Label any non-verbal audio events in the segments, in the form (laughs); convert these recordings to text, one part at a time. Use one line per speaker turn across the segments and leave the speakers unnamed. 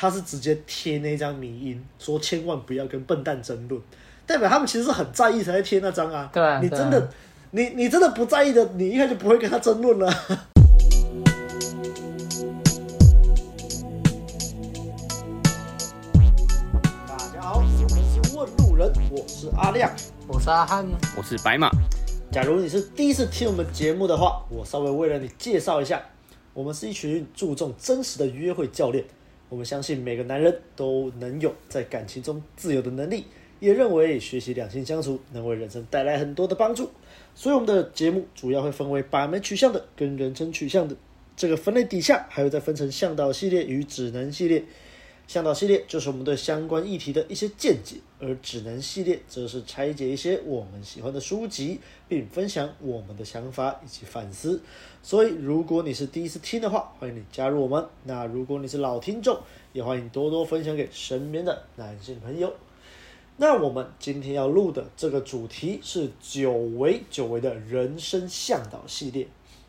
他是直接贴那张迷因，说千万不要跟笨蛋争论，代表他们其实是很在意才在贴那张啊。
对啊，
你真的，你你真的不在意的，你一开始就不会跟他争论了。大家好，我们是问路人，我是阿亮，
我是阿汉，
我是白马。
假如你是第一次听我们节目的话，我稍微为了你介绍一下，我们是一群注重真实的约会教练。我们相信每个男人都能有在感情中自由的能力，也认为学习两性相处能为人生带来很多的帮助。所以我们的节目主要会分为把门取向的跟人生取向的这个分类底下，还会再分成向导系列与指南系列。向导系列就是我们对相关议题的一些见解，而指南系列则是拆解一些我们喜欢的书籍，并分享我们的想法以及反思。所以，如果你是第一次听的话，欢迎你加入我们；那如果你是老听众，也欢迎多多分享给身边的男性朋友。那我们今天要录的这个主题是久违久违的人生向导系列。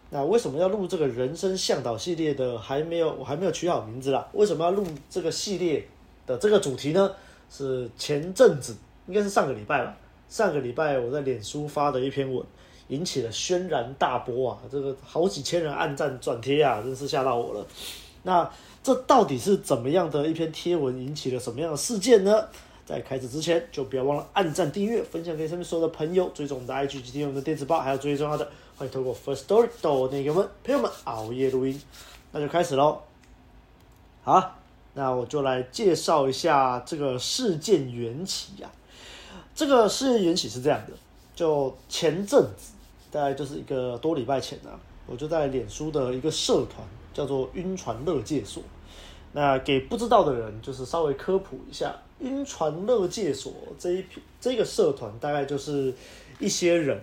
那为什么要录这个人生向导系列的？还没有，我还没有取好名字啦。为什么要录这个系列的这个主题呢？是前阵子，应该是上个礼拜吧。上个礼拜我在脸书发的一篇文，引起了轩然大波啊！这个好几千人按赞转贴啊，真是吓到我了。那这到底是怎么样的一篇贴文，引起了什么样的事件呢？在开始之前，就不要忘了按赞、订阅、分享给身边所有的朋友，追踪我们的 IG 及订阅我们的电子报，还有最重要的，欢迎透过 First Story 到那个们朋友们熬夜录音。那就开始喽。好，那我就来介绍一下这个事件缘起啊。这个事件缘起是这样的，就前阵子，大概就是一个多礼拜前啊，我就在脸书的一个社团叫做“晕船乐界所”。那给不知道的人，就是稍微科普一下，晕船乐界所这一这个社团，大概就是一些人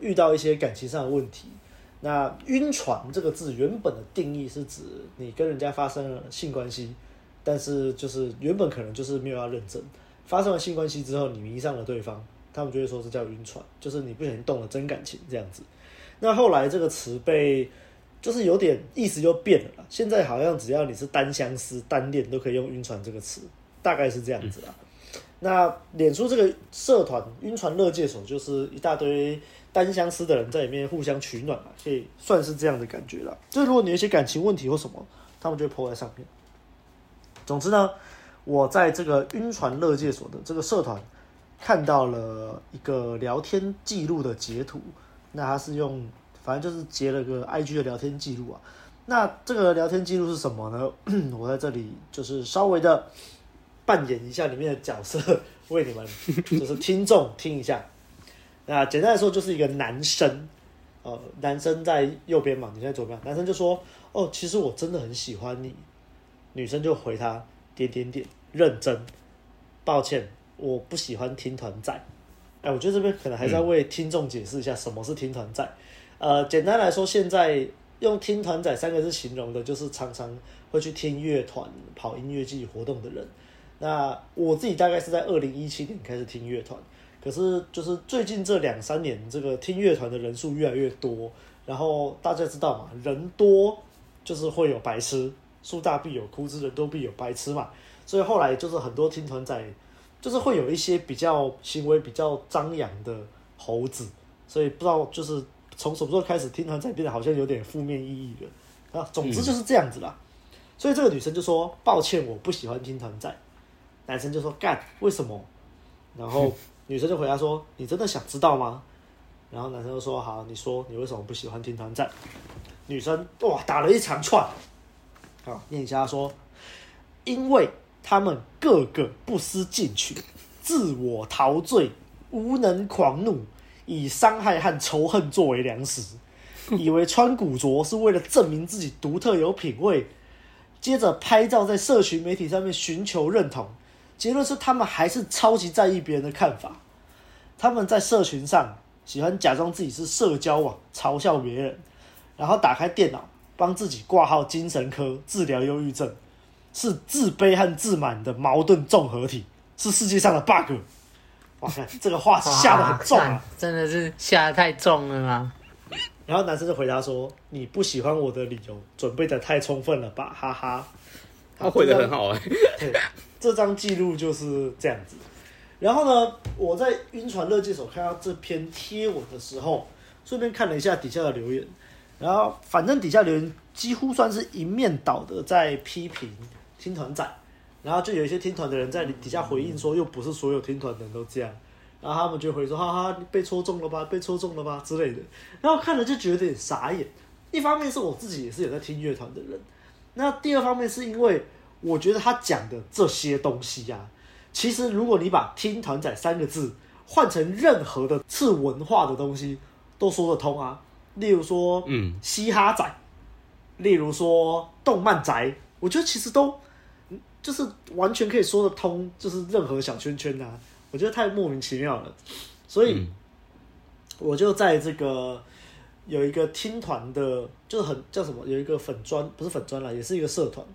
遇到一些感情上的问题。那晕船这个字原本的定义是指你跟人家发生了性关系，但是就是原本可能就是没有要认真，发生了性关系之后，你迷上了对方，他们就会说是叫晕船，就是你不小心动了真感情这样子。那后来这个词被。就是有点意思就变了啦。现在好像只要你是单相思、单恋，都可以用“晕船”这个词，大概是这样子啦。那脸书这个社团“晕船乐界所”就是一大堆单相思的人在里面互相取暖嘛，可以算是这样的感觉啦。就是如果你有一些感情问题或什么，他们就会 po 在上面。总之呢，我在这个“晕船乐界所”的这个社团看到了一个聊天记录的截图，那他是用。反正就是截了个 IG 的聊天记录啊，那这个聊天记录是什么呢？(clears throat) 我在这里就是稍微的扮演一下里面的角色，为你们 (laughs) 就是听众听一下。那简单来说，就是一个男生，呃，男生在右边嘛，你在左边。男生就说：“哦，其实我真的很喜欢你。”女生就回他：“点点点，认真。”抱歉，我不喜欢听团仔。哎，我觉得这边可能还是要为听众解释一下什么是听团仔。呃，简单来说，现在用“听团仔”三个字形容的，就是常常会去听乐团、跑音乐季活动的人。那我自己大概是在二零一七年开始听乐团，可是就是最近这两三年，这个听乐团的人数越来越多。然后大家知道嘛，人多就是会有白痴，树大必有枯枝，人多必有白痴嘛。所以后来就是很多听团仔，就是会有一些比较行为比较张扬的猴子，所以不知道就是。从什么时候开始，听团仔变得好像有点负面意义了啊？总之就是这样子啦。所以这个女生就说：“抱歉，我不喜欢听团仔。”男生就说：“干，为什么？”然后女生就回答说：“你真的想知道吗？”然后男生就说：“好，你说你为什么不喜欢听团仔？”女生哇打了一长串，好念一下说：“因为他们个个不思进取，自我陶醉，无能狂怒。”以伤害和仇恨作为粮食，(laughs) 以为穿古着是为了证明自己独特有品味，接着拍照在社群媒体上面寻求认同。结论是他们还是超级在意别人的看法。他们在社群上喜欢假装自己是社交网，嘲笑别人，然后打开电脑帮自己挂号精神科治疗忧郁症，是自卑和自满的矛盾综合体，是世界上的 bug。哇塞，这个话下得很重啊！
真的是下得太重了吗？
然后男生就回答说：“你不喜欢我的理由准备的太充分了吧，哈哈。”
他回的很好哎。
对，这张记录就是这样子。然后呢，我在晕船乐界所看到这篇贴文的时候，顺便看了一下底下的留言，然后反正底下留言几乎算是一面倒的在批评听团仔，然后就有一些听团的人在底下回应说，又不是所有听团的人都这样，然后他们就回说，哈哈，被戳中了吧，被戳中了吧之类的。然后看了就觉得有点傻眼，一方面是我自己也是有在听乐团的人，那第二方面是因为我觉得他讲的这些东西呀、啊。其实，如果你把“听团仔”三个字换成任何的次文化的东西，都说得通啊。例如说，嗯，嘻哈仔，例如说动漫宅，我觉得其实都就是完全可以说得通，就是任何小圈圈啊。我觉得太莫名其妙了，所以我就在这个有一个听团的，就是很叫什么，有一个粉专，不是粉专啦，也是一个社团。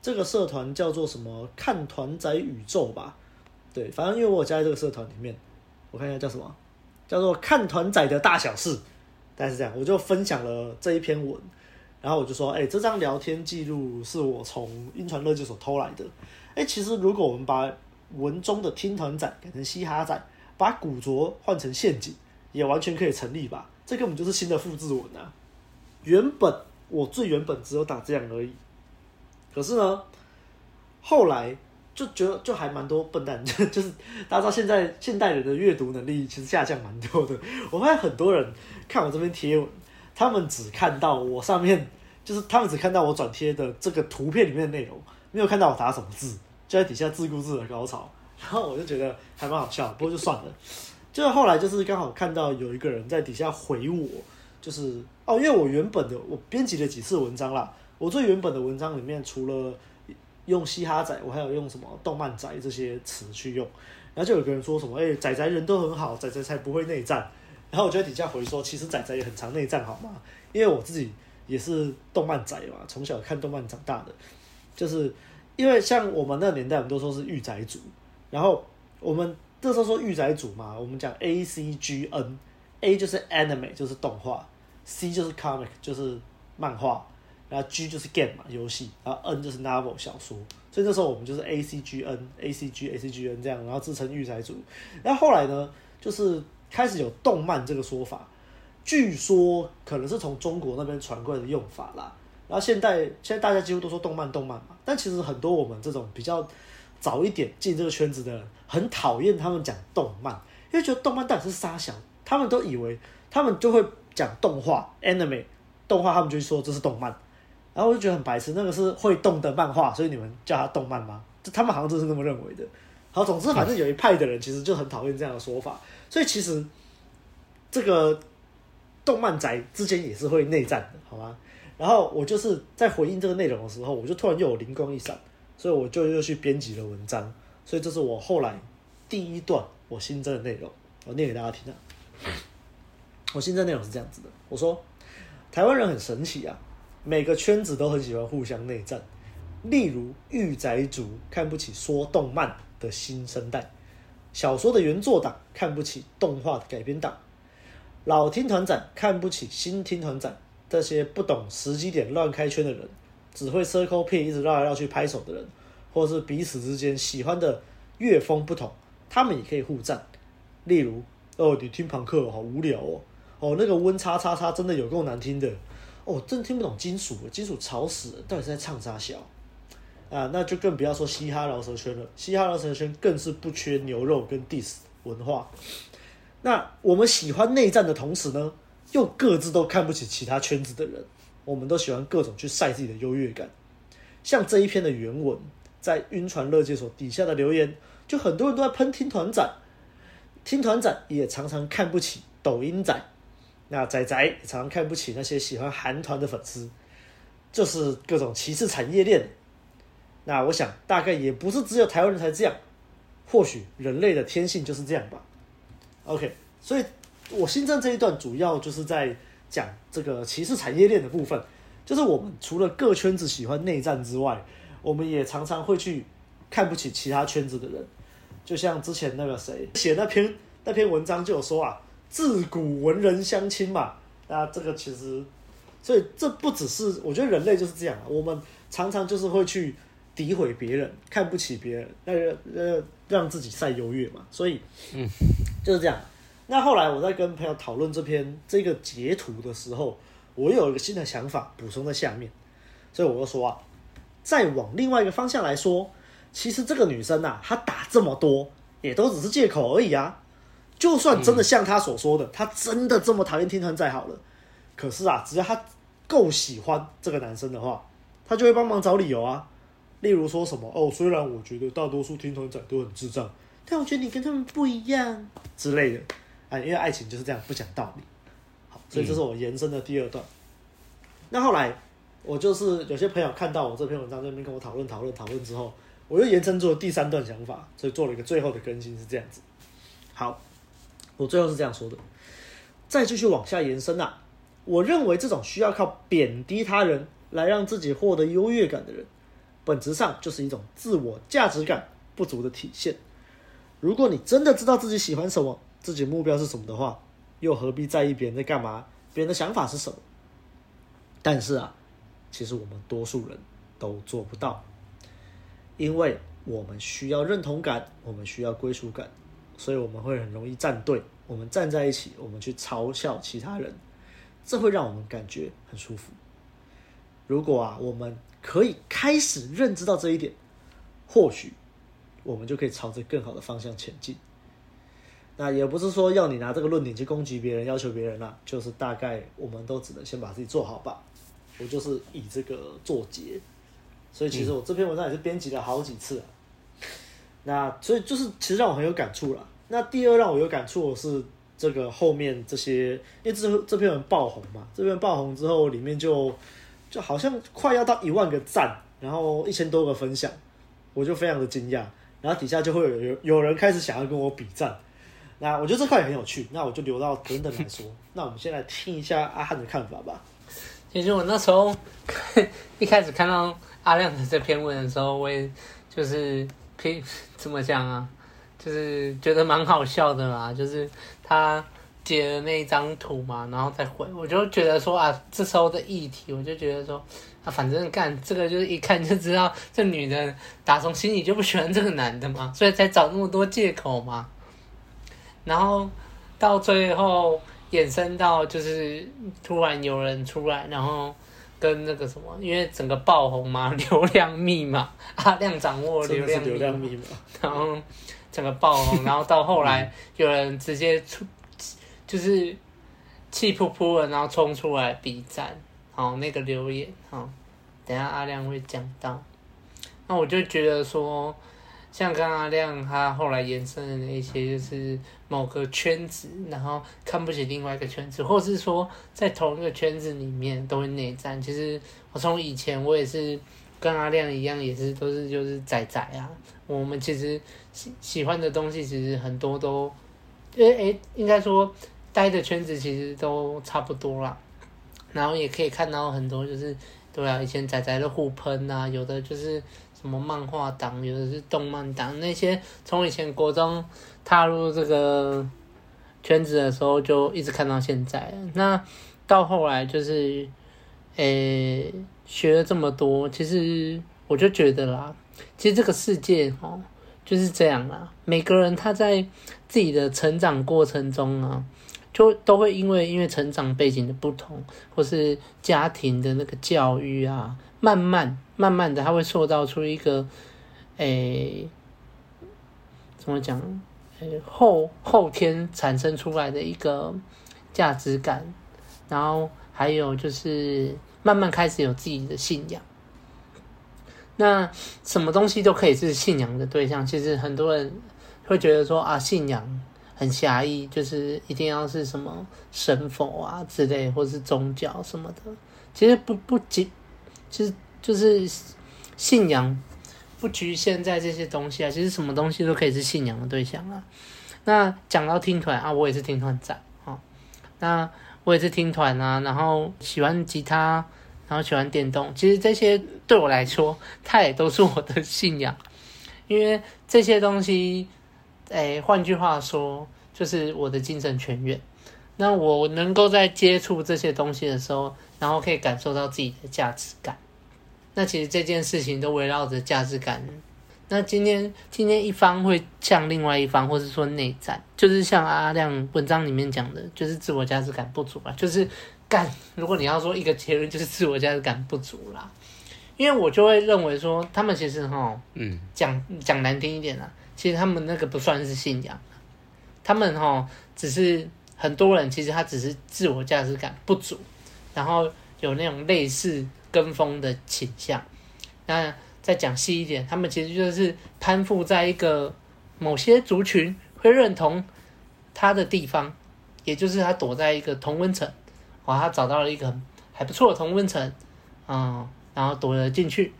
这个社团叫做什么？看团仔宇宙吧。对，反正因为我有加在这个社团里面，我看一下叫什么，叫做“看团仔的大小事”，大概是这样。我就分享了这一篇文，然后我就说：“哎，这张聊天记录是我从晕船乐界所偷来的。哎，其实如果我们把文中的‘听团仔’改成‘嘻哈仔’，把古着换成‘陷阱’，也完全可以成立吧？这根本就是新的复制文啊！原本我最原本只有打这样而已，可是呢，后来。”就觉得就还蛮多笨蛋，(laughs) 就是大家知道现在现代人的阅读能力其实下降蛮多的。我发现很多人看我这边贴文，他们只看到我上面，就是他们只看到我转贴的这个图片里面的内容，没有看到我打什么字，就在底下自顾自的高潮。然后我就觉得还蛮好笑，不过就算了。就是后来就是刚好看到有一个人在底下回我，就是哦，因为我原本的我编辑了几次文章啦，我最原本的文章里面除了。用嘻哈仔，我还有用什么动漫仔这些词去用，然后就有个人说什么，哎、仔仔人都很好，仔仔才不会内战。然后我就在底下回说，其实仔仔也很常内战，好吗？因为我自己也是动漫仔嘛，从小看动漫长大的，就是因为像我们那个年代，我们都说是御宅族，然后我们这时候说御宅族嘛，我们讲 A C G N，A 就是 anime 就是动画，C 就是 comic 就是漫画。然后 G 就是 game 嘛，游戏，然后 N 就是 novel 小说，所以那时候我们就是 A C G N A C G A C G N 这样，然后自称御宅族。然后后来呢，就是开始有动漫这个说法，据说可能是从中国那边传过来的用法啦。然后现在现在大家几乎都说动漫动漫嘛，但其实很多我们这种比较早一点进这个圈子的人，很讨厌他们讲动漫，因为觉得动漫到底是沙想，他们都以为他们就会讲动画 anime 动画，他们就说这是动漫。然后我就觉得很白痴，那个是会动的漫画，所以你们叫它动漫吗？就他们好像就是那么认为的。好，总之反正有一派的人其实就很讨厌这样的说法，所以其实这个动漫宅之间也是会内战的，好吗？然后我就是在回应这个内容的时候，我就突然又有灵光一闪，所以我就又去编辑了文章，所以这是我后来第一段我新增的内容，我念给大家听啊。我新增内容是这样子的，我说台湾人很神奇啊。每个圈子都很喜欢互相内战，例如御宅族看不起说动漫的新生代，小说的原作党看不起动画的改编党，老听团长看不起新听团长，这些不懂时机点乱开圈的人，只会 circle pit 一直绕来绕去拍手的人，或是彼此之间喜欢的乐风不同，他们也可以互赞。例如，哦，你听朋克好无聊哦，哦，那个温叉叉叉真的有够难听的。哦，真听不懂金属，金属吵死了，到底在唱啥小？啊？那就更不要说嘻哈饶舌圈了，嘻哈饶舌圈更是不缺牛肉跟 diss 文化。那我们喜欢内战的同时呢，又各自都看不起其他圈子的人，我们都喜欢各种去晒自己的优越感。像这一篇的原文，在晕船乐界所底下的留言，就很多人都在喷听团仔，听团仔也常常看不起抖音仔。那仔仔也常常看不起那些喜欢韩团的粉丝，就是各种歧视产业链。那我想大概也不是只有台湾人才这样，或许人类的天性就是这样吧。OK，所以我新增这一段主要就是在讲这个歧视产业链的部分，就是我们除了各圈子喜欢内战之外，我们也常常会去看不起其他圈子的人。就像之前那个谁写那篇那篇文章就有说啊。自古文人相轻嘛，那这个其实，所以这不只是我觉得人类就是这样，我们常常就是会去诋毁别人，看不起别人，那个呃让自己赛优越嘛。所以，嗯，就是这样。那后来我在跟朋友讨论这篇这个截图的时候，我又有一个新的想法补充在下面，所以我就说啊，再往另外一个方向来说，其实这个女生啊，她打这么多，也都只是借口而已啊。就算真的像她所说的，她真的这么讨厌天团仔好了，可是啊，只要她够喜欢这个男生的话，她就会帮忙找理由啊。例如说什么哦，虽然我觉得大多数听团仔都很智障，但我觉得你跟他们不一样之类的啊，因为爱情就是这样不讲道理。好，所以这是我延伸的第二段。那后来我就是有些朋友看到我这篇文章在那边跟我讨论讨论讨论之后，我又延伸出了第三段想法，所以做了一个最后的更新是这样子。好，我最后是这样说的，再继续往下延伸啊，我认为这种需要靠贬低他人来让自己获得优越感的人。本质上就是一种自我价值感不足的体现。如果你真的知道自己喜欢什么，自己目标是什么的话，又何必在意别人在干嘛？别人的想法是什么？但是啊，其实我们多数人都做不到，因为我们需要认同感，我们需要归属感，所以我们会很容易站队。我们站在一起，我们去嘲笑其他人，这会让我们感觉很舒服。如果啊，我们可以开始认知到这一点，或许我们就可以朝着更好的方向前进。那也不是说要你拿这个论点去攻击别人、要求别人啦，就是大概我们都只能先把自己做好吧。我就是以这个作结，所以其实我这篇文章也是编辑了好几次啊。那所以就是其实让我很有感触了。那第二让我有感触的是这个后面这些，因为这这篇文爆红嘛，这篇爆红之后里面就。就好像快要到一万个赞，然后一千多个分享，我就非常的惊讶。然后底下就会有有有人开始想要跟我比赞，那我觉得这块也很有趣。那我就留到等等来说。(laughs) 那我们先来听一下阿汉的看法吧。
其实我那时候 (laughs) 一开始看到阿亮的这篇文的时候，我也就是可 (laughs) 怎么讲啊，就是觉得蛮好笑的啦，就是他。截了那一张图嘛，然后再回，我就觉得说啊，这时候的议题，我就觉得说啊，反正干这个就是一看就知道这女的打从心里就不喜欢这个男的嘛，所以才找那么多借口嘛。然后到最后衍生到就是突然有人出来，然后跟那个什么，因为整个爆红嘛，(laughs) 流量密码，阿亮掌握流量
流量密码，
然后整个爆红，然后到后来有人直接出。就是气噗噗的，然后冲出来比赞，好那个留言，好，等下阿亮会讲到。那我就觉得说，像刚阿亮他后来延伸的那些，就是某个圈子，然后看不起另外一个圈子，或是说在同一个圈子里面都会内战。其实我从以前我也是跟阿亮一样，也是都是就是仔仔啊。我们其实喜喜欢的东西其实很多都，诶诶，应该说。待的圈子其实都差不多啦，然后也可以看到很多就是，对啊，以前仔仔的互喷啊，有的就是什么漫画党，有的是动漫党，那些从以前国中踏入这个圈子的时候就一直看到现在，那到后来就是，诶，学了这么多，其实我就觉得啦，其实这个世界哦就是这样啦，每个人他在自己的成长过程中啊。就都会因为因为成长背景的不同，或是家庭的那个教育啊，慢慢慢慢的，他会塑造出一个，诶、怎么讲？诶、后后天产生出来的一个价值感，然后还有就是慢慢开始有自己的信仰。那什么东西都可以是信仰的对象。其实很多人会觉得说啊，信仰。很狭义，就是一定要是什么神佛啊之类，或是宗教什么的。其实不不仅，其实就是信仰不局限在这些东西啊。其实什么东西都可以是信仰的对象啊。那讲到听团啊，我也是听团仔啊。那我也是听团啊，然后喜欢吉他，然后喜欢电动。其实这些对我来说，它也都是我的信仰，因为这些东西。哎，换句话说，就是我的精神泉源。那我能够在接触这些东西的时候，然后可以感受到自己的价值感。那其实这件事情都围绕着价值感。那今天今天一方会向另外一方，或是说内战，就是像阿亮文章里面讲的，就是自我价值感不足吧，就是干。如果你要说一个结论，就是自我价值感不足啦。因为我就会认为说，他们其实哈，嗯，讲讲难听一点啦，其实他们那个不算是信仰，他们哈只是很多人其实他只是自我价值感不足，然后有那种类似跟风的倾向。那再讲细一点，他们其实就是攀附在一个某些族群会认同他的地方，也就是他躲在一个同温层，哇，他找到了一个还不错的同温层，嗯。然后躲了进去，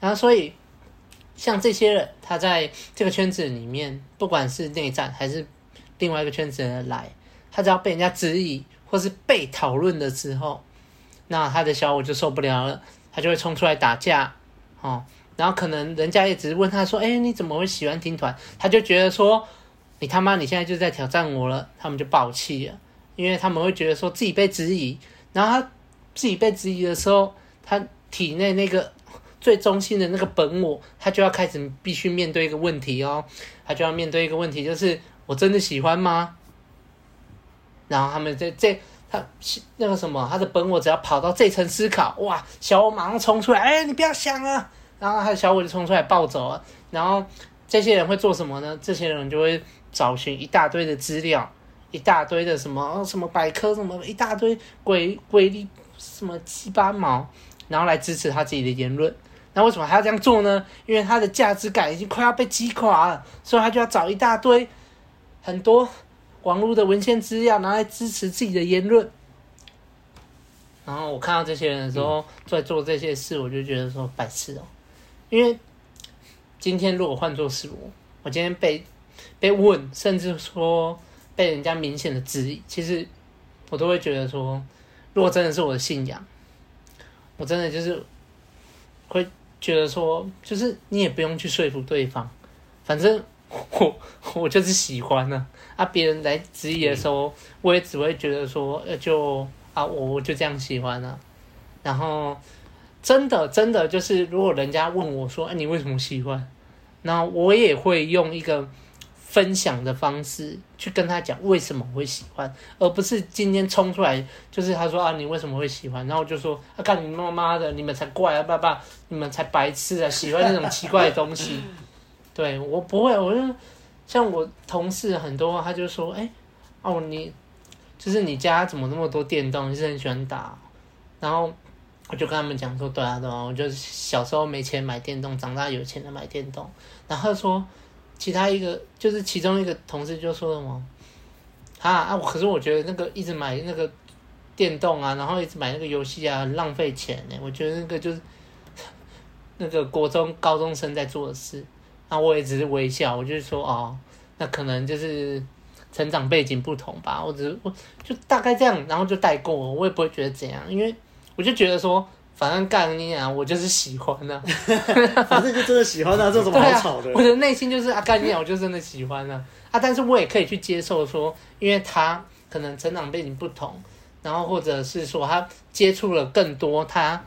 然后所以像这些人，他在这个圈子里面，不管是内战还是另外一个圈子的人来，他只要被人家质疑或是被讨论的时候，那他的小我就受不了了，他就会冲出来打架，哦，然后可能人家也只是问他说：“哎，你怎么会喜欢听团？”他就觉得说：“你他妈你现在就在挑战我了。”他们就爆气了，因为他们会觉得说自己被质疑，然后他自己被质疑的时候，他。体内那个最中心的那个本我，他就要开始必须面对一个问题哦，他就要面对一个问题，就是我真的喜欢吗？然后他们这这他那个什么，他的本我只要跑到这层思考，哇，小我马上冲出来，哎，你不要想啊！然后他的小我就冲出来暴走了。然后这些人会做什么呢？这些人就会找寻一大堆的资料，一大堆的什么什么百科，什么一大堆鬼鬼力什么鸡八毛。然后来支持他自己的言论，那为什么还要这样做呢？因为他的价值感已经快要被击垮了，所以他就要找一大堆很多网络的文献资料拿来支持自己的言论。然后我看到这些人的时候在做这些事，我就觉得说白痴哦。因为今天如果换作是我，我今天被被问，甚至说被人家明显的质疑，其实我都会觉得说，如果真的是我的信仰。我真的就是会觉得说，就是你也不用去说服对方，反正我我就是喜欢呢。啊，别人来质疑的时候，我也只会觉得说，呃，就啊，我我就这样喜欢了。然后真的真的就是，如果人家问我说，哎，你为什么喜欢？那我也会用一个。分享的方式去跟他讲为什么会喜欢，而不是今天冲出来就是他说啊，你为什么会喜欢？然后我就说啊，看你妈妈的，你们才怪啊，爸爸，你们才白痴啊，喜欢那种奇怪的东西。(laughs) 对，我不会，我就像我同事很多，他就说哎、欸、哦，你就是你家怎么那么多电动？你是很喜欢打？然后我就跟他们讲说，对啊对啊，我就小时候没钱买电动，长大有钱了买电动。然后他说。其他一个就是其中一个同事就说了嘛，啊啊！可是我觉得那个一直买那个电动啊，然后一直买那个游戏啊，浪费钱呢。我觉得那个就是 (laughs) 那个国中高中生在做的事。那我也只是微笑，我就是说哦，那可能就是成长背景不同吧。我只是我就大概这样，然后就带过，我也不会觉得怎样，因为我就觉得说。反正干你啊，我就是喜欢啊。(laughs)
反正就真的喜欢啊，(laughs) 这怎么好吵的？
啊、我的内心就是啊，干你啊，我就真的喜欢啊啊！但是我也可以去接受说，因为他可能成长背景不同，然后或者是说他接触了更多，他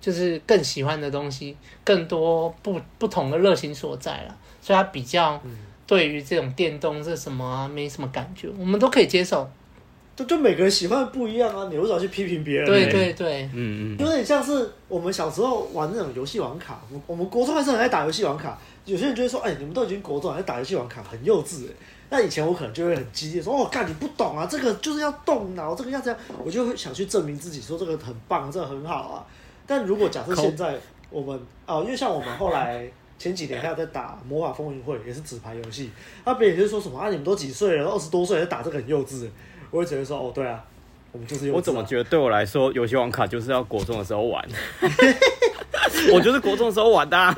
就是更喜欢的东西，更多不不同的热情所在了，所以他比较对于这种电动是什么啊，没什么感觉，我们都可以接受。
就就每个人喜欢的不一样啊，你为什么去批评别人？
对对对，
嗯嗯，有点像是我们小时候玩那种游戏王卡，我我们国中还是很爱打游戏王卡。有些人就会说，哎、欸，你们都已经国中还在打游戏王卡，很幼稚哎。那以前我可能就会很激烈说，哦，干你不懂啊，这个就是要动脑，这个要这样，我就会想去证明自己，说这个很棒，这个很好啊。但如果假设现在我们哦，因为像我们后来前几年还有在打魔法风云会，也是纸牌游戏，那别人就说什么啊，你们都几岁了，二十多岁还打这个很幼稚。我会觉得说，哦，对啊，我们就是、啊。
我怎么觉得对我来说，游戏王卡就是要国中的时候玩。我就是国中的时候玩的、啊。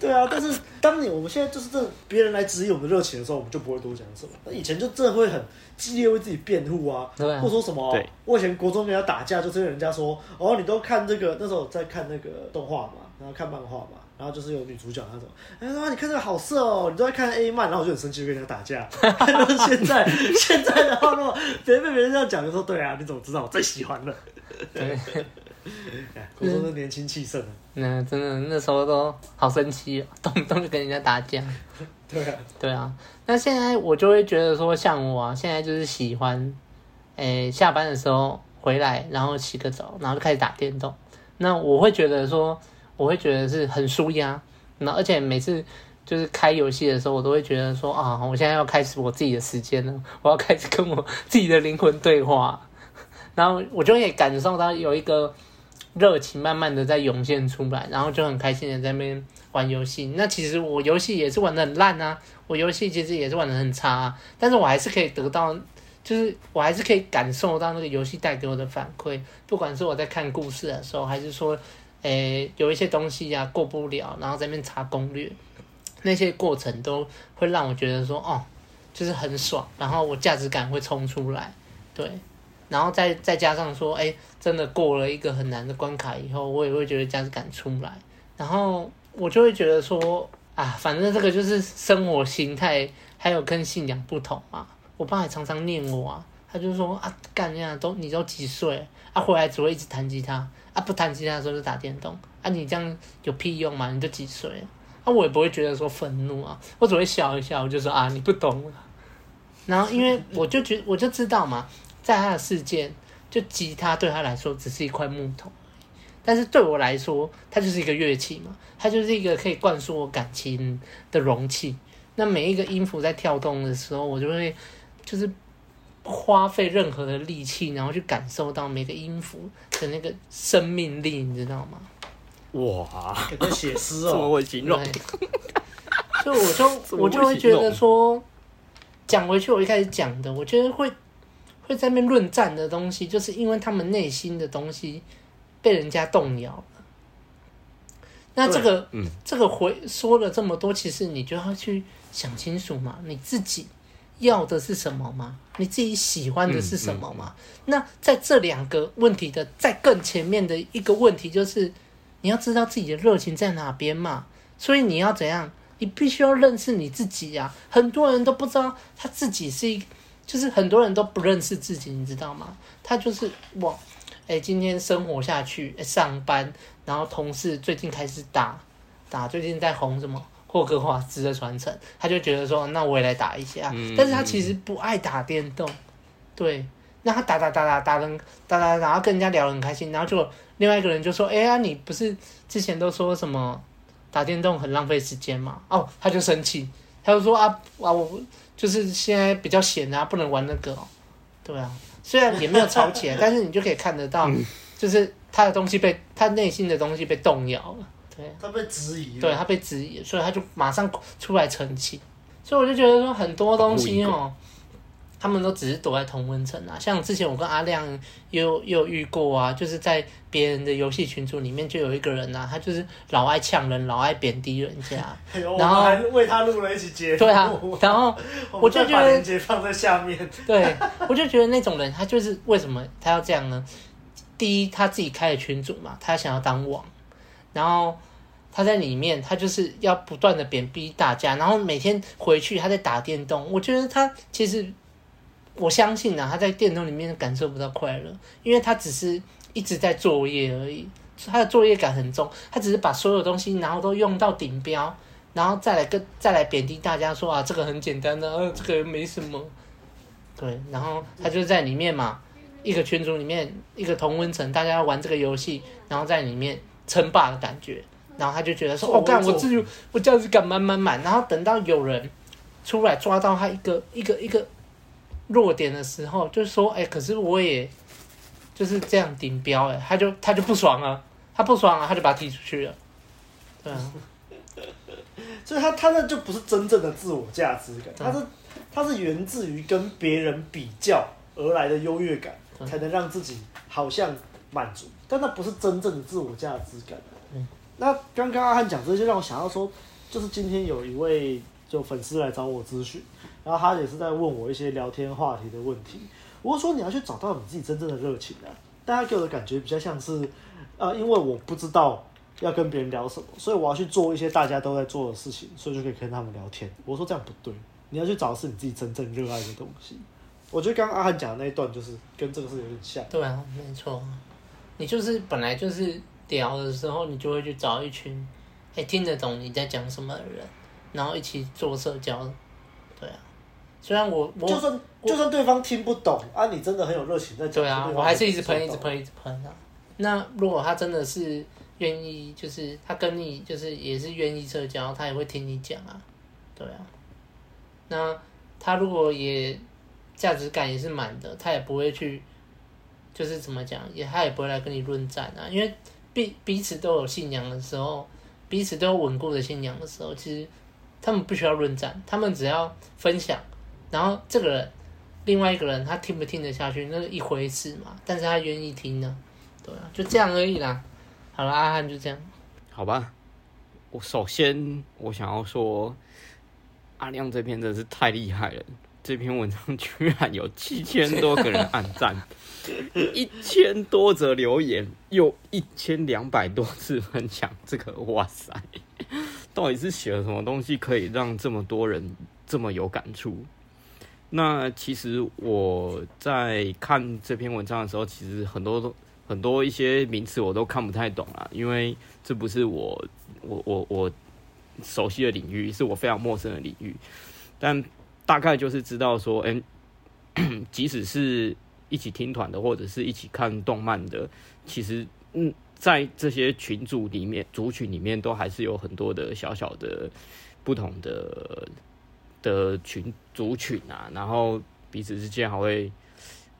对啊，但是当你我们现在就是这别人来质疑我们的热情的时候，我们就不会多讲什么。那以前就真的会很激烈为自己辩护啊，对或说什么。对我以前国中跟人家打架，就是人家说，哦，你都看这个，那时候在看那个动画嘛，然后看漫画嘛。然后就是有女主角那种，哎，说你看这个好色哦，你都在看 A 漫，然后我就很生气，跟人家打架。(laughs) 现在现在的话，如果别人被别人这样讲，就说对啊，你怎么知道我最喜欢的？(laughs) 对，我说的年轻气盛啊。
那 (laughs) 真的那时候都好生气哦，动不动就跟人家打架。
对啊，
对啊。那现在我就会觉得说，像我啊，现在就是喜欢，诶、欸，下班的时候回来，然后洗个澡，然后就开始打电动。那我会觉得说，我会觉得是很舒压。那而且每次就是开游戏的时候，我都会觉得说啊，我现在要开始我自己的时间了，我要开始跟我自己的灵魂对话。然后我就会感受到有一个热情慢慢的在涌现出来，然后就很开心的在那边玩游戏。那其实我游戏也是玩的很烂啊，我游戏其实也是玩的很差啊，但是我还是可以得到，就是我还是可以感受到那个游戏带给我的反馈，不管是我在看故事的时候，还是说，诶有一些东西呀、过不了，然后在那边查攻略，那些过程都会让我觉得说，哦，就是很爽，然后我价值感会冲出来，对。然后再再加上说，哎，真的过了一个很难的关卡以后，我也会觉得价值感出来。然后我就会觉得说，啊，反正这个就是生活形态，还有跟信仰不同嘛。我爸也常常念我啊，他就说啊，干呀，都你都几岁啊？回来只会一直弹吉他啊，不弹吉他的时候就打电动啊，你这样有屁用嘛？你都几岁啊？我也不会觉得说愤怒啊，我只会笑一笑，我就说啊，你不懂了。然后因为我就觉我就知道嘛。在他的世界，就吉他对他来说只是一块木头，但是对我来说，它就是一个乐器嘛，它就是一个可以灌输我感情的容器。那每一个音符在跳动的时候，我就会就是花费任何的力气，然后去感受到每个音符的那个生命力，你知道吗？
哇，
给他写诗哦，
我形容。
所以我就 (laughs) 我就会觉得说，讲回去我一开始讲的，我觉得会。会在那边论战的东西，就是因为他们内心的东西被人家动摇了。那这个，嗯、这个回说了这么多，其实你就要去想清楚嘛，你自己要的是什么吗？你自己喜欢的是什么吗？嗯嗯、那在这两个问题的在更前面的一个问题，就是你要知道自己的热情在哪边嘛。所以你要怎样？你必须要认识你自己呀、啊。很多人都不知道他自己是一。就是很多人都不认识自己，你知道吗？他就是哇，哎、欸，今天生活下去，欸、上班，然后同事最近开始打打，最近在红什么霍格华兹的传承，他就觉得说，那我也来打一下。嗯、但是他其实不爱打电动，对，那他打打打打打人，打打打，然后跟人家聊得很开心，然后就另外一个人就说，哎、欸、呀，你不是之前都说什么打电动很浪费时间吗？哦，他就生气，他就说啊啊我。就是现在比较闲啊，不能玩那个哦。对啊，虽然也没有吵起来，(laughs) 但是你就可以看得到，就是他的东西被他内心的东西被动摇了。对，
他被质疑了。
对，他被质疑，所以他就马上出来澄清。所以我就觉得说很多东西哦。他们都只是躲在同温层啊，像之前我跟阿亮有有遇过啊，就是在别人的游戏群组里面就有一个人啊，他就是老爱呛人，老爱贬低人家，然后
还为他录了一期节目。
对啊，然后 (laughs) 我就觉得，把链
接放在下面。
对，我就觉得那种人，他就是为什么他要这样呢？第一，他自己开的群组嘛，他想要当王，然后他在里面，他就是要不断的贬低大家，然后每天回去他在打电动，我觉得他其实。我相信呢、啊，他在电动里面感受不到快乐，因为他只是一直在作业而已，他的作业感很重，他只是把所有东西然后都用到顶标，然后再来跟再来贬低大家说啊，这个很简单的，呃，这个没什么，对，然后他就在里面嘛，一个群组里面一个同温层，大家玩这个游戏，然后在里面称霸的感觉，然后他就觉得说，哦，干，我自己我价值感满满满，然后等到有人出来抓到他一个一个一个。弱点的时候，就是说，哎、欸，可是我也就是这样顶标，哎，他就他就不爽了，他不爽了，他就把他踢出去了，对啊，(laughs)
所以他他那就不是真正的自我价值感，他是他是源自于跟别人比较而来的优越感，才能让自己好像满足，但那不是真正的自我价值感。嗯，那刚刚阿汉讲这些，就让我想到说，就是今天有一位就粉丝来找我咨询。然后他也是在问我一些聊天话题的问题。我说你要去找到你自己真正的热情啊！大家给我的感觉比较像是，呃，因为我不知道要跟别人聊什么，所以我要去做一些大家都在做的事情，所以就可以跟他们聊天。我说这样不对，你要去找的是你自己真正热爱的东西。我觉得刚刚阿汉讲的那一段就是跟这个是有点像。
对啊，没错。你就是本来就是聊的时候，你就会去找一群，哎、欸，听得懂你在讲什么的人，然后一起做社交。对啊，虽然我我
就算就算对方听不懂啊，你真的很有热情在讲。
对啊，我还是一直喷，一直喷，一直喷啊。那如果他真的是愿意，就是他跟你就是也是愿意社交，他也会听你讲啊。对啊，那他如果也价值感也是满的，他也不会去，就是怎么讲，也他也不会来跟你论战啊。因为彼彼此都有信仰的时候，彼此都有稳固的信仰的时候，其实他们不需要论战，他们只要分享，然后这个人另外一个人他听不听得下去，那是一回事嘛。但是他愿意听呢。对啊，就这样而已啦。好了，阿汉就这样。
好吧，我首先我想要说，阿亮这篇真的是太厉害了。这篇文章居然有七千多个人按赞，(laughs) (laughs) 一千多则留言，又一千两百多次分享。这个哇塞，(laughs) 到底是写了什么东西，可以让这么多人这么有感触？那其实我在看这篇文章的时候，其实很多。很多一些名词我都看不太懂啊，因为这不是我我我我熟悉的领域，是我非常陌生的领域。但大概就是知道说，哎、(coughs) 即使是一起听团的，或者是一起看动漫的，其实嗯，在这些群组里面、族群里面，都还是有很多的小小的不同的的群族群啊。然后彼此之间还会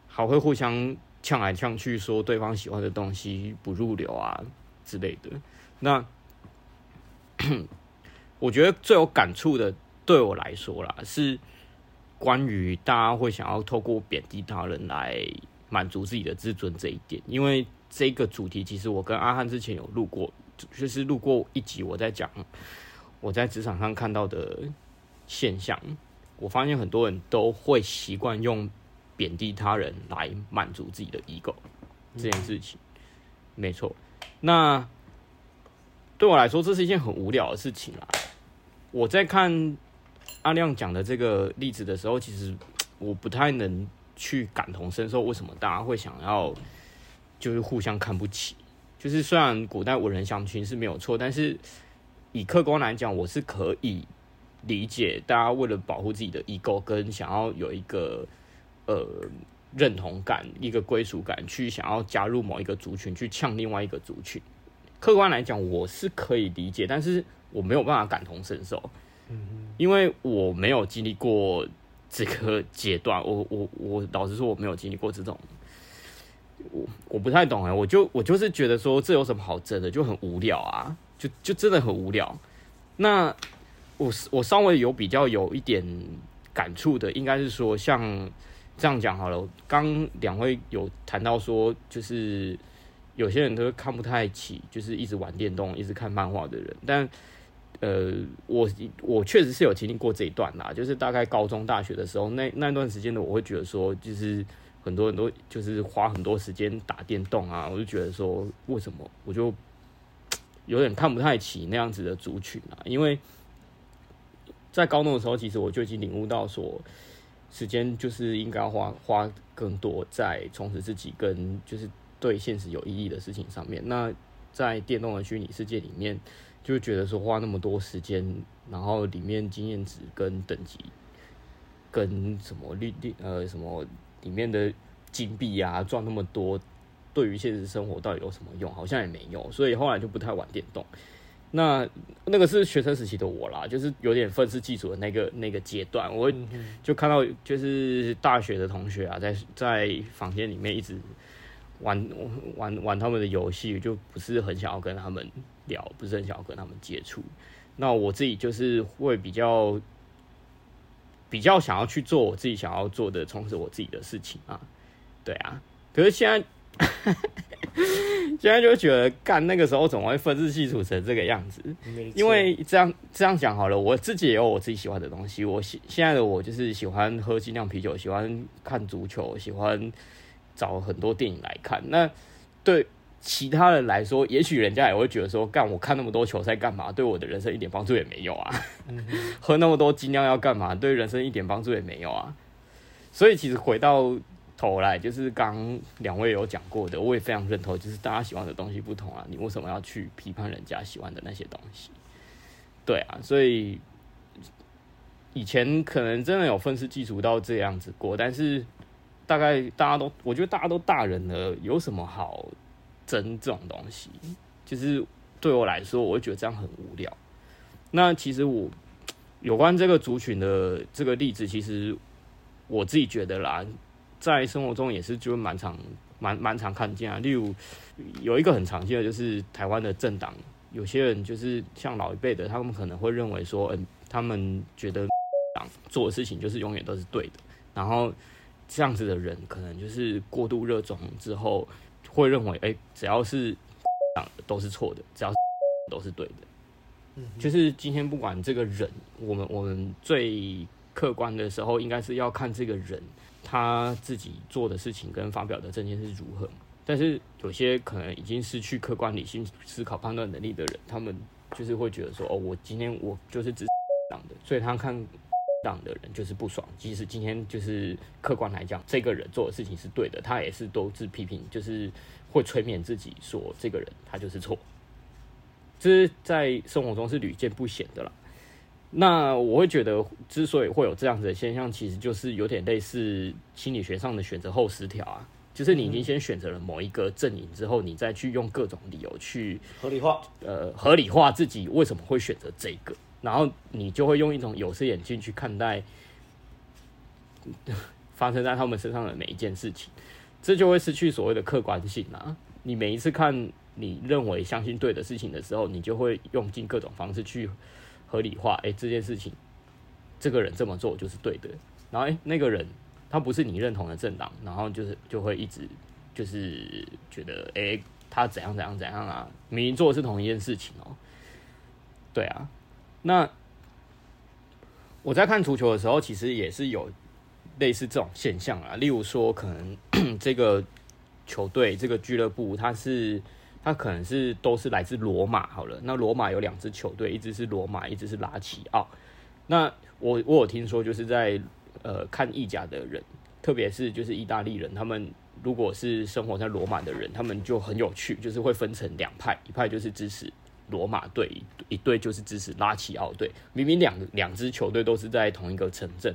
还会互相。呛来呛去，说对方喜欢的东西不入流啊之类的。那 (clears throat) 我觉得最有感触的，对我来说啦，是关于大家会想要透过贬低他人来满足自己的自尊这一点。因为这个主题，其实我跟阿汉之前有录过，就是录过一集，我在讲我在职场上看到的现象。我发现很多人都会习惯用。贬低他人来满足自己的 ego 这件事情，没错。那对我来说，这是一件很无聊的事情啦。我在看阿亮讲的这个例子的时候，其实我不太能去感同身受，为什么大家会想要就是互相看不起？就是虽然古代文人相轻是没有错，但是以客观来讲，我是可以理解大家为了保护自己的 ego，跟想要有一个。呃，认同感，一个归属感，去想要加入某一个族群，去呛另外一个族群。客观来讲，我是可以理解，但是我没有办法感同身受，因为我没有经历过这个阶段。我我我，老实说，我没有经历过这种，我我不太懂哎，我就我就是觉得说，这有什么好争的，就很无聊啊，就就真的很无聊。那我我稍微有比较有一点感触的，应该是说像。这样讲好了，刚两位有谈到说，就是有些人都看不太起，就是一直玩电动、一直看漫画的人。但呃，我我确实是有经历过这一段啦，就是大概高中、大学的时候，那那段时间的我会觉得说，就是很多人都就是花很多时间打电动啊，我就觉得说，为什么我就有点看不太起那样子的族群啊？因为在高中的时候，其实我就已经领悟到说。时间就是应该花花更多在充实自己跟就是对现实有意义的事情上面。那在电动的虚拟世界里面，就觉得说花那么多时间，然后里面经验值跟等级跟什么利利呃什么里面的金币啊赚那么多，对于现实生活到底有什么用？好像也没用，所以后来就不太玩电动。那那个是学生时期的我啦，就是有点愤世嫉俗的那个那个阶段，我就看到就是大学的同学啊，在在房间里面一直玩玩玩他们的游戏，就不是很想要跟他们聊，不是很想要跟他们接触。那我自己就是会比较比较想要去做我自己想要做的，充实我自己的事情啊，对啊。可是现在。(laughs) 现在就觉得干那个时候怎么会愤世嫉俗成这个样子？因为这样这样讲好了，我自己也有我自己喜欢的东西。我现现在的我就是喜欢喝精酿啤酒，喜欢看足球，喜欢找很多电影来看。那对其他人来说，也许人家也会觉得说，干我看那么多球赛干嘛？对我的人生一点帮助也没有啊。喝那么多精酿要干嘛？对人生一点帮助也没有啊。所以其实回到。头来，就是刚两位有讲过的，我也非常认同，就是大家喜欢的东西不同啊，你为什么要去批判人家喜欢的那些东西？对啊，所以以前可能真的有愤世嫉俗到这样子过，但是大概大家都，我觉得大家都大人了，有什么好争这种东西？就是对我来说，我会觉得这样很无聊。那其实我有关这个族群的这个例子，其实我自己觉得啦。在生活中也是就蛮常蛮蛮常看见啊，例如有一个很常见的就是台湾的政党，有些人就是像老一辈的，他们可能会认为说，嗯，他们觉得党做的事情就是永远都是对的，然后这样子的人可能就是过度热衷之后，会认为，哎，只要是 (laughs) 党都是错的，只要是 (laughs) 都是对的，嗯，就是今天不管这个人，我们我们最客观的时候，应该是要看这个人。他自己做的事情跟发表的证件是如何，但是有些可能已经失去客观理性思考判断能力的人，他们就是会觉得说，哦，我今天我就是只 (laughs) 讲的，所以他看党的人就是不爽。即使今天就是客观来讲，这个人做的事情是对的，他也是都是批评，就是会催眠自己说，这个人他就是错。这是在生活中是屡见不鲜的啦。那我会觉得，之所以会有这样子的现象，其实就是有点类似心理学上的选择后失调啊，就是你已经先选择了某一个阵营之后，你再去用各种理由去
合理化，
呃，合理化自己为什么会选择这个，然后你就会用一种有色眼镜去看待 (laughs) 发生在他们身上的每一件事情，这就会失去所谓的客观性啊。你每一次看你认为相信对的事情的时候，你就会用尽各种方式去。合理化，哎、这件事情，这个人这么做就是对的。然后，哎、那个人他不是你认同的政党，然后就是就会一直就是觉得，哎、他怎样怎样怎样啊？明明做的是同一件事情哦、对啊，那我在看足球的时候，其实也是有类似这种现象啊。例如说，可能 (clears throat) 这个球队、这个俱乐部，它是。他可能是都是来自罗马好了，那罗马有两支球队，一支是罗马，一支是拉齐奥。那我我有听说，就是在呃看意甲的人，特别是就是意大利人，他们如果是生活在罗马的人，他们就很有趣，就是会分成两派，一派就是支持罗马队，一队就是支持拉齐奥队。明明两两支球队都是在同一个城镇，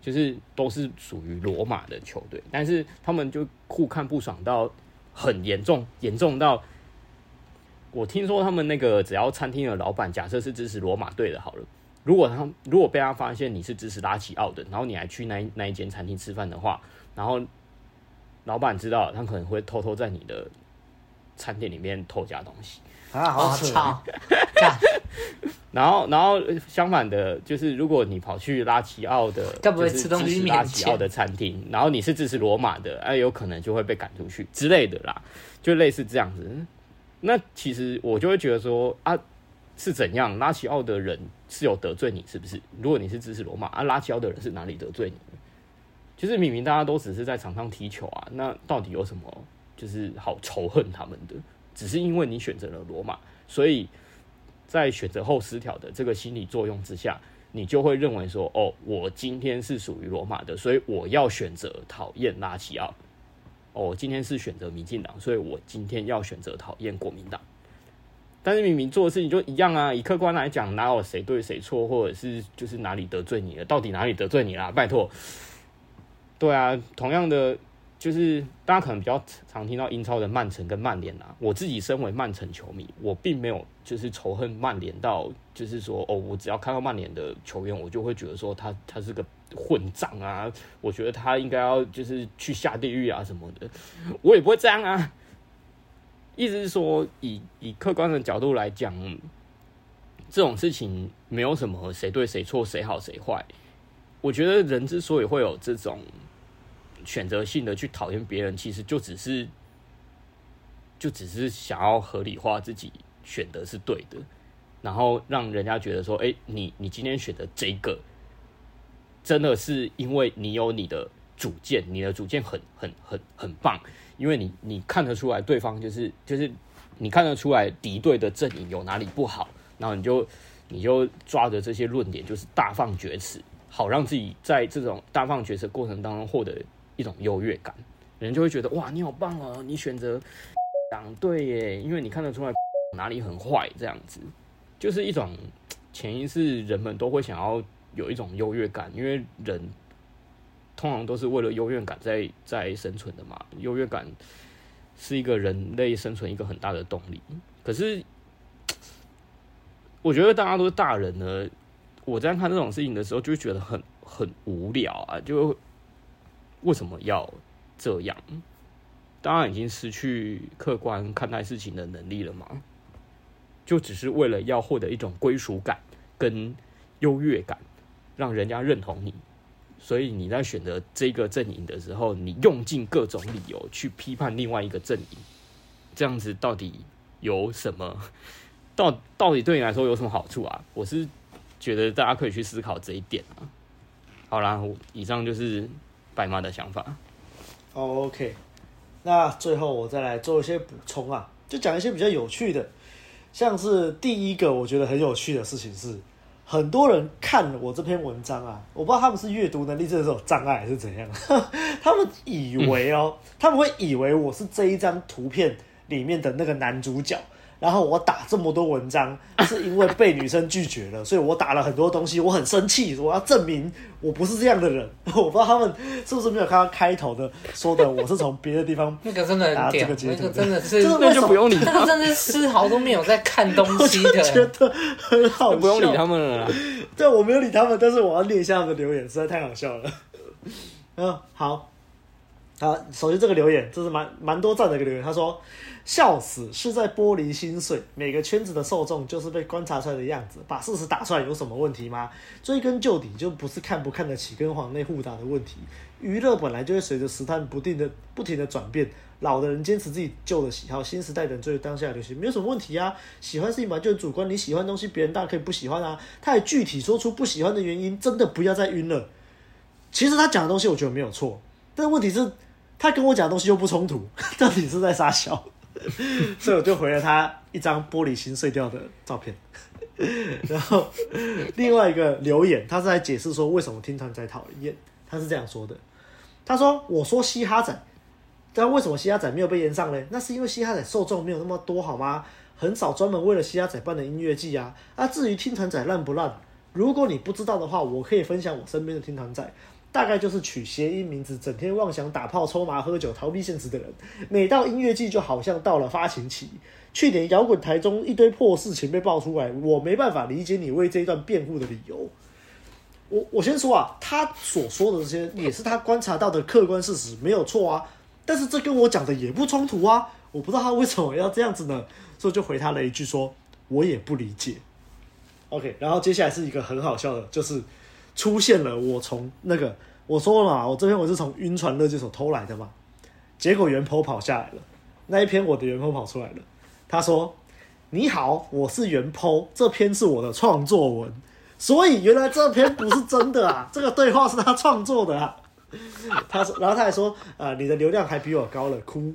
就是都是属于罗马的球队，但是他们就互看不爽到很严重，严重到。我听说他们那个只要餐厅的老板假设是支持罗马队的，好了，如果他如果被他发现你是支持拉齐奥的，然后你还去那那一间餐厅吃饭的话，然后老板知道，他可能会偷偷在你的餐厅里面偷加东西
啊，好扯！(laughs)
然后然后相反的，就是如果你跑去拉齐奥的，
不会吃东西
拉齐奥的餐厅，然后你是支持罗马的，哎，有可能就会被赶出去之类的啦，就类似这样子。那其实我就会觉得说啊，是怎样？拉齐奥的人是有得罪你，是不是？如果你是支持罗马啊，拉齐奥的人是哪里得罪你？就是明明大家都只是在场上踢球啊，那到底有什么就是好仇恨他们的？只是因为你选择了罗马，所以在选择后失调的这个心理作用之下，你就会认为说，哦，我今天是属于罗马的，所以我要选择讨厌拉齐奥。哦，今天是选择民进党，所以我今天要选择讨厌国民党。但是明明做的事情就一样啊，以客观来讲，哪有谁对谁错，或者是就是哪里得罪你了？到底哪里得罪你啦？拜托。对啊，同样的，就是大家可能比较常听到英超的曼城跟曼联啊。我自己身为曼城球迷，我并没有就是仇恨曼联到，就是说哦，我只要看到曼联的球员，我就会觉得说他他是个。混账啊！我觉得他应该要就是去下地狱啊什么的，我也不会这样啊。意思是说，以以客观的角度来讲，这种事情没有什么谁对谁错、谁好谁坏。我觉得人之所以会有这种选择性的去讨厌别人，其实就只是就只是想要合理化自己选的是对的，然后让人家觉得说：“哎，你你今天选的这个。”真的是因为你有你的主见，你的主见很很很很棒，因为你你看得出来对方就是就是你看得出来敌对的阵营有哪里不好，然后你就你就抓着这些论点，就是大放厥词，好让自己在这种大放厥词过程当中获得一种优越感，人就会觉得哇，你好棒哦，你选择 (laughs) 党对耶，因为你看得出来 (laughs) 哪里很坏，这样子就是一种潜意识，人们都会想要有一种优越感，因为人通常都是为了优越感在在生存的嘛，优越感是一个人类生存一个很大的动力。可是 (tsk) 我觉得大家都是大人了，我在看这种事情的时候，就觉得很很无聊啊，就。为什么要这样？当然已经失去客观看待事情的能力了嘛，就只是为了要获得一种归属感跟优越感，让人家认同你。所以你在选择这个阵营的时候，你用尽各种理由去批判另外一个阵营，这样子到底有什么？到到底对你来说有什么好处啊？我是觉得大家可以去思考这一点啊。好啦，以上就是。白妈的想法。
Oh, OK，那最后我再来做一些补充啊，就讲一些比较有趣的，像是第一个我觉得很有趣的事情是，很多人看我这篇文章啊，我不知道他们是阅读能力真的是有障碍还是怎样，(laughs) 他们以为哦，他们会以为我是这一张图片里面的那个男主角。然后我打这么多文章，(laughs) 是因为被女生拒绝了，所以我打了很多东西，我很生气，我要证明我不是这样的人。(laughs) 我不知道他们是不是没有看到开头的说的，我是从别的地方 (laughs)
那个真的很屌，那个真的是，
那就不用理他，
那个真的是丝毫都没有在看东西的，
我觉得很好笑，
不用理他们了。
对，我没有理他们，但是我要念一下他们的留言，实在太好笑了。嗯，好，啊，首先这个留言，这是蛮蛮多赞的一个留言，他说。笑死，是在玻璃心碎。每个圈子的受众就是被观察出来的样子，把事实打出来有什么问题吗？追根究底，就不是看不看得起跟黄内互打的问题。娱乐本来就会随着时态不定的、不停的转变。老的人坚持自己旧的喜好，新时代的人追当下流行，没有什么问题啊。喜欢事情本就很主观，你喜欢东西，别人当然可以不喜欢啊。他也具体说出不喜欢的原因，真的不要再晕了。其实他讲的东西我觉得没有错，但问题是，他跟我讲的东西又不冲突，到底是在撒笑？所以我就回了他一张玻璃心碎掉的照片，然后另外一个留言，他是在解释说为什么听团仔讨厌，他是这样说的，他说：“我说嘻哈仔，但为什么嘻哈仔没有被炎上呢？那是因为嘻哈仔受众没有那么多，好吗？很少专门为了嘻哈仔办的音乐季啊。啊，至于听团仔烂不烂，如果你不知道的话，我可以分享我身边的听团仔。”大概就是取谐音名字，整天妄想打炮、抽麻、喝酒、逃避现实的人。每到音乐季，就好像到了发情期。去年摇滚台中一堆破事情被爆出来，我没办法理解你为这一段辩护的理由。我我先说啊，他所说的这些也是他观察到的客观事实，没有错啊。但是这跟我讲的也不冲突啊。我不知道他为什么要这样子呢？所以就回他了一句说：“我也不理解。” OK，然后接下来是一个很好笑的，就是。出现了，我从那个我说了嘛，我这篇我是从晕船乐这首偷来的嘛，结果原 po 跑下来了，那一篇我的原 po 跑出来了，他说：“你好，我是原 po，这篇是我的创作文，所以原来这篇不是真的啊，(laughs) 这个对话是他创作的啊。(laughs) ”他说，然后他还说：“、呃，你的流量还比我高了，哭。”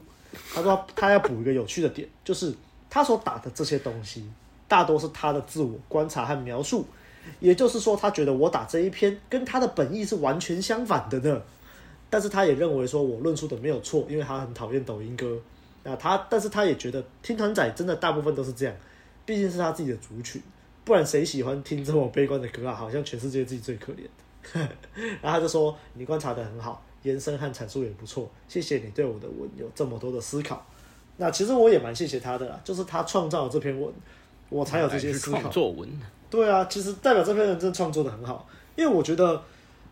他说他要补一个有趣的点，就是他所打的这些东西，大多是他的自我观察和描述。也就是说，他觉得我打这一篇跟他的本意是完全相反的呢。但是他也认为说我论述的没有错，因为他很讨厌抖音歌。那他，但是他也觉得听团仔真的大部分都是这样，毕竟是他自己的族群，不然谁喜欢听这么悲观的歌啊？好像全世界自己最可怜。(laughs) 然后他就说：“你观察得很好，延伸和阐述也不错，谢谢你对我的文有这么多的思考。”那其实我也蛮谢谢他的啦，就是他创造了这篇文，我才有这些思考。
作文。
对啊，其实代表这篇人真的创作的很好，因为我觉得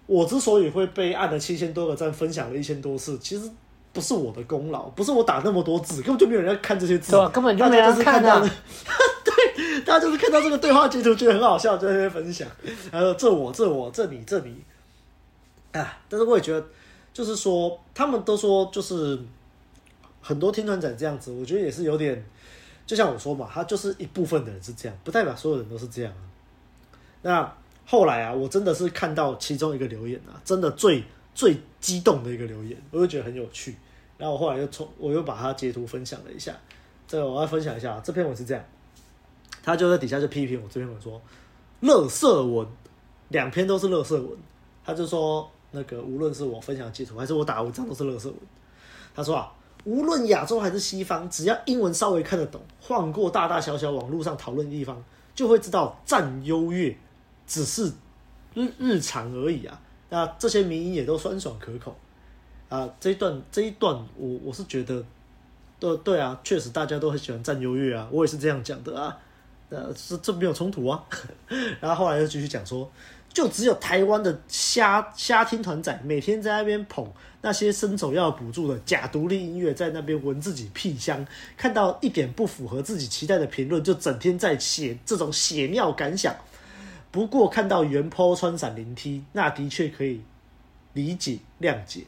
我之所以会被按了七千多个赞，分享了一千多次，其实不是我的功劳，不是我打那么多字，根本就没有人在看这些字，
对啊，根本就没人看到。(laughs)
对，大家就是看到这个对话截图，觉得很好笑，就在那边分享，然后这我这我这你这你，啊，但是我也觉得，就是说他们都说就是很多听团仔这样子，我觉得也是有点。就像我说嘛，他就是一部分的人是这样，不代表所有人都是这样啊。那后来啊，我真的是看到其中一个留言啊，真的最最激动的一个留言，我就觉得很有趣。然后我后来又从我又把它截图分享了一下，这个我要分享一下，这篇文是这样，他就在底下就批评我这篇文说，乐色文，两篇都是乐色文。他就说那个无论是我分享截图，还是我打文章，都是乐色文。他说啊，无论亚洲还是西方，只要英文稍微看得懂，换过大大小小网络上讨论的地方，就会知道占优越只是日日常而已啊。那这些名言也都酸爽可口啊。这一段这一段我，我我是觉得，对对啊，确实大家都很喜欢占优越啊，我也是这样讲的啊。呃，这这没有冲突啊。然后后来又继续讲说。就只有台湾的瞎瞎听团仔，每天在那边捧那些伸手要补助的假独立音乐，在那边闻自己屁香，看到一点不符合自己期待的评论，就整天在写这种血尿感想。不过看到原 po 穿闪灵 T，那的确可以理解谅解。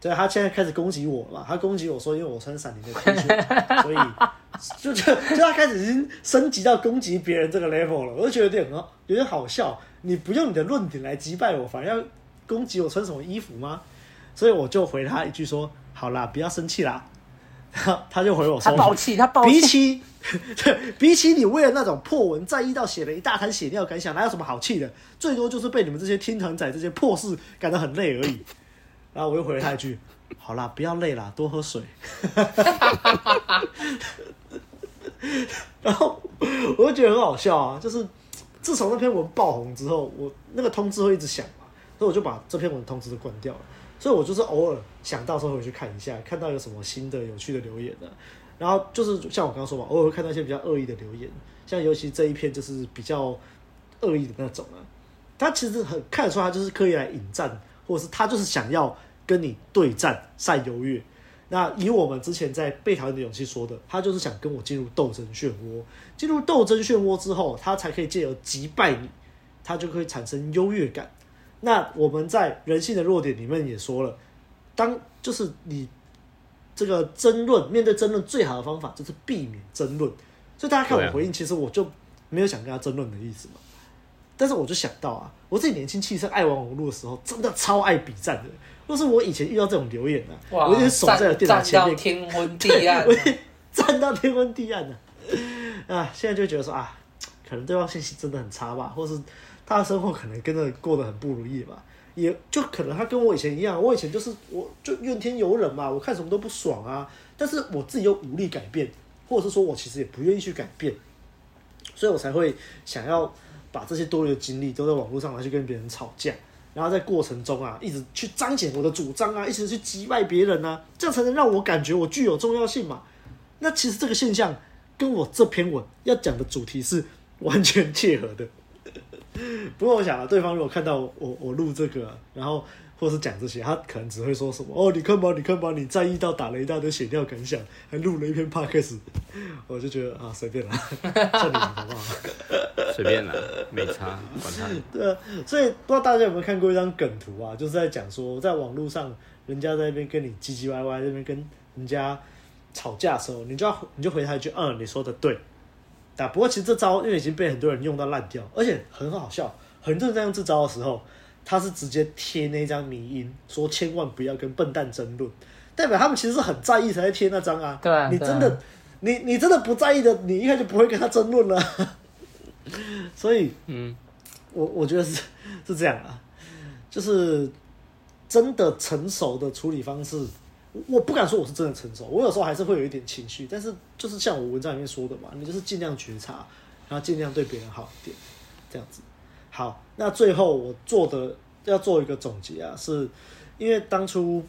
对，他现在开始攻击我了？他攻击我说，因为我穿闪灵的 T 恤，所以就就就他开始已经升级到攻击别人这个 level 了。我就觉得有点有点好笑。你不用你的论点来击败我，反而要攻击我穿什么衣服吗？所以我就回他一句说：“好啦，不要生气啦。(laughs) ”他他就回我说：“
他爆气，他爆气。”比起 (laughs)
对，比起你为了那种破文在意到写了一大滩血尿感想，哪有什么好气的？最多就是被你们这些听团仔这些破事感到很累而已。然后我又回了他一句：“好啦，不要累啦，多喝水。(laughs) ” (laughs) 然后我就觉得很好笑啊，就是。自从那篇文爆红之后，我那个通知会一直响嘛，所以我就把这篇文通知都关掉了。所以我就是偶尔想到时候回去看一下，看到有什么新的有趣的留言的。然后就是像我刚刚说嘛，偶尔会看到一些比较恶意的留言，像尤其这一篇就是比较恶意的那种啊。他其实很看得出，他就是刻意来引战，或者是他就是想要跟你对战赛优越。那以我们之前在被讨厌的勇气说的，他就是想跟我进入斗争漩涡，进入斗争漩涡之后，他才可以借由击败你，他就可以产生优越感。那我们在人性的弱点里面也说了，当就是你这个争论，面对争论最好的方法就是避免争论。所以大家看我回应，其实我就没有想跟他争论的意思嘛。但是我就想到啊，我自己年轻气盛、爱玩网络的时候，真的超爱比战的。若是我以前遇到这种留言呢、啊，哇我一直守在了电脑前面，
天昏地暗，
我站到天昏地暗 (laughs) 呢。啊，现在就觉得说啊，可能对方信息真的很差吧，或是他的生活可能跟着过得很不如意吧，也就可能他跟我以前一样，我以前就是我就怨天尤人嘛，我看什么都不爽啊，但是我自己又无力改变，或者是说我其实也不愿意去改变，所以我才会想要把这些多余的精力都在网络上来去跟别人吵架。然后在过程中啊，一直去彰显我的主张啊，一直去击败别人啊，这样才能让我感觉我具有重要性嘛。那其实这个现象跟我这篇文要讲的主题是完全切合的。不过我想啊，对方如果看到我我录这个，然后。或是讲这些，他可能只会说什么哦，你看吧，你看吧，你在意到打了一大堆血尿感想，还录了一篇 podcast，我就觉得啊，随便啦，(laughs) 算你们好不好？
随便啦，没差，管他。
对啊，所以不知道大家有没有看过一张梗图啊？就是在讲说，在网络上，人家在那边跟你唧唧歪歪，在那边跟人家吵架的时候，你就要你就回他一句，嗯，你说的对。啊，不过其实这招因为已经被很多人用到烂掉，而且很好笑，很多人在用这招的时候。他是直接贴那张迷因，说千万不要跟笨蛋争论，代表他们其实是很在意才在贴那张啊。
对啊，
你真的，你你真的不在意的，你一开始就不会跟他争论了。(laughs) 所以，嗯，我我觉得是是这样啊，就是真的成熟的处理方式，我不敢说我是真的成熟，我有时候还是会有一点情绪，但是就是像我文章里面说的嘛，你就是尽量觉察，然后尽量对别人好一点，这样子。好，那最后我做的要做一个总结啊，是因为当初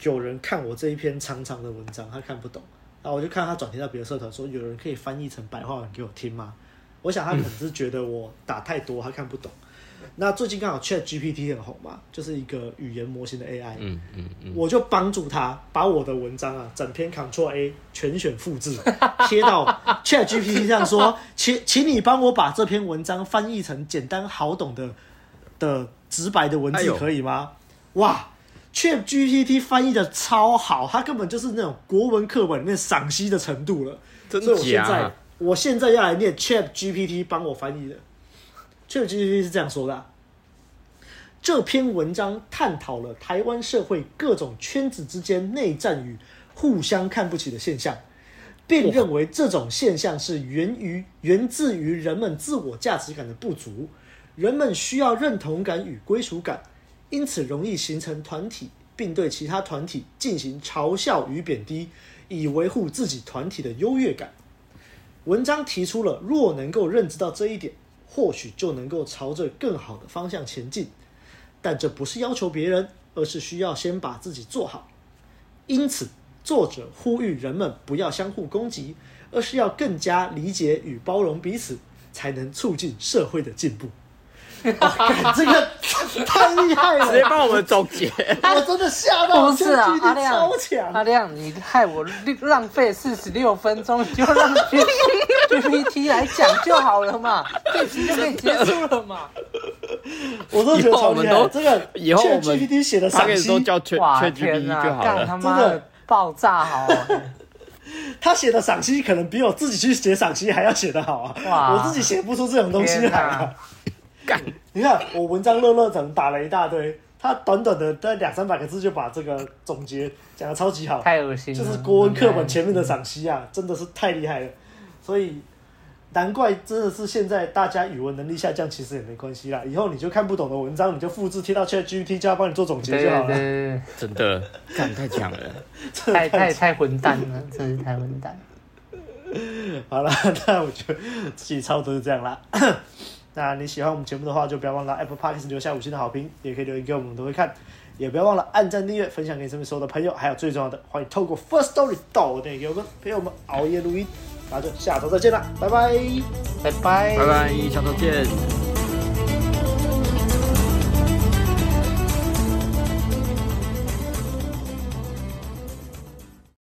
有人看我这一篇长长的文章，他看不懂，然后我就看他转贴到别的社团，说有人可以翻译成白话文给我听吗？我想他可能是觉得我打太多，他看不懂。那最近刚好 Chat GPT 很红嘛，就是一个语言模型的 AI，嗯嗯嗯，我就帮助他把我的文章啊，整篇 Ctrl A 全选复制，(laughs) 贴到 Chat GPT 上说，请请你帮我把这篇文章翻译成简单好懂的的直白的文字，可以吗？哇，Chat GPT 翻译的超好，它根本就是那种国文课本里面赏析的程度了。真的假？所以我现在我现在要来念 Chat GPT 帮我翻译的。ChatGPT 是这样说的：这篇文章探讨了台湾社会各种圈子之间内战与互相看不起的现象，并认为这种现象是源于源自于人们自我价值感的不足，人们需要认同感与归属感，因此容易形成团体，并对其他团体进行嘲笑与贬低，以维护自己团体的优越感。文章提出了，若能够认知到这一点，或许就能够朝着更好的方向前进。但这不是要求别人，而是需要先把自己做好。因此，作者呼吁人们不要相互攻击，而是要更加理解与包容彼此，才能促进社会的进步。(laughs) 哦、这个 (laughs) 太厉害了！
直接帮我们总结，
我真的吓到！
不是啊，阿亮，
超强！
阿亮，你害我浪费四十六分钟，你就让 GPT (laughs) 来讲就好了嘛，这集就可以结束了嘛。
我都觉得超厉害，这个
以后我们
GPT 写的赏析，
叫 ChatGPT 就好了。
干他妈的爆炸好！
他写的赏析可能比我自己去写赏析还要写得好啊！哇，我自己写不出这种东西来啊。干！你看我文章乐乐等打了一大堆，他短短的在两三百个字就把这个总结讲的超级好，
太恶心了，
就是国文课本前面的赏析啊，真的是太厉害了。所以难怪真的是现在大家语文能力下降，其实也没关系啦。以后你就看不懂的文章，你就复制贴到 ChatGPT，叫他帮你做总结就好了。
对对对，
真的，干太强了，
太太太混蛋了，真是太混蛋。
好了，那我觉得自己差不多是这样啦。那你喜欢我们节目的话，就不要忘了 Apple Podcast 留下五星的好评，也可以留言给我们，我们都会看。也不要忘了按赞、订阅、分享给身边所有的朋友，还有最重要的，欢迎透过 First Story 到我给我们陪我们熬夜录音。那就下周再见了，拜拜，
拜拜，
拜拜，下周见。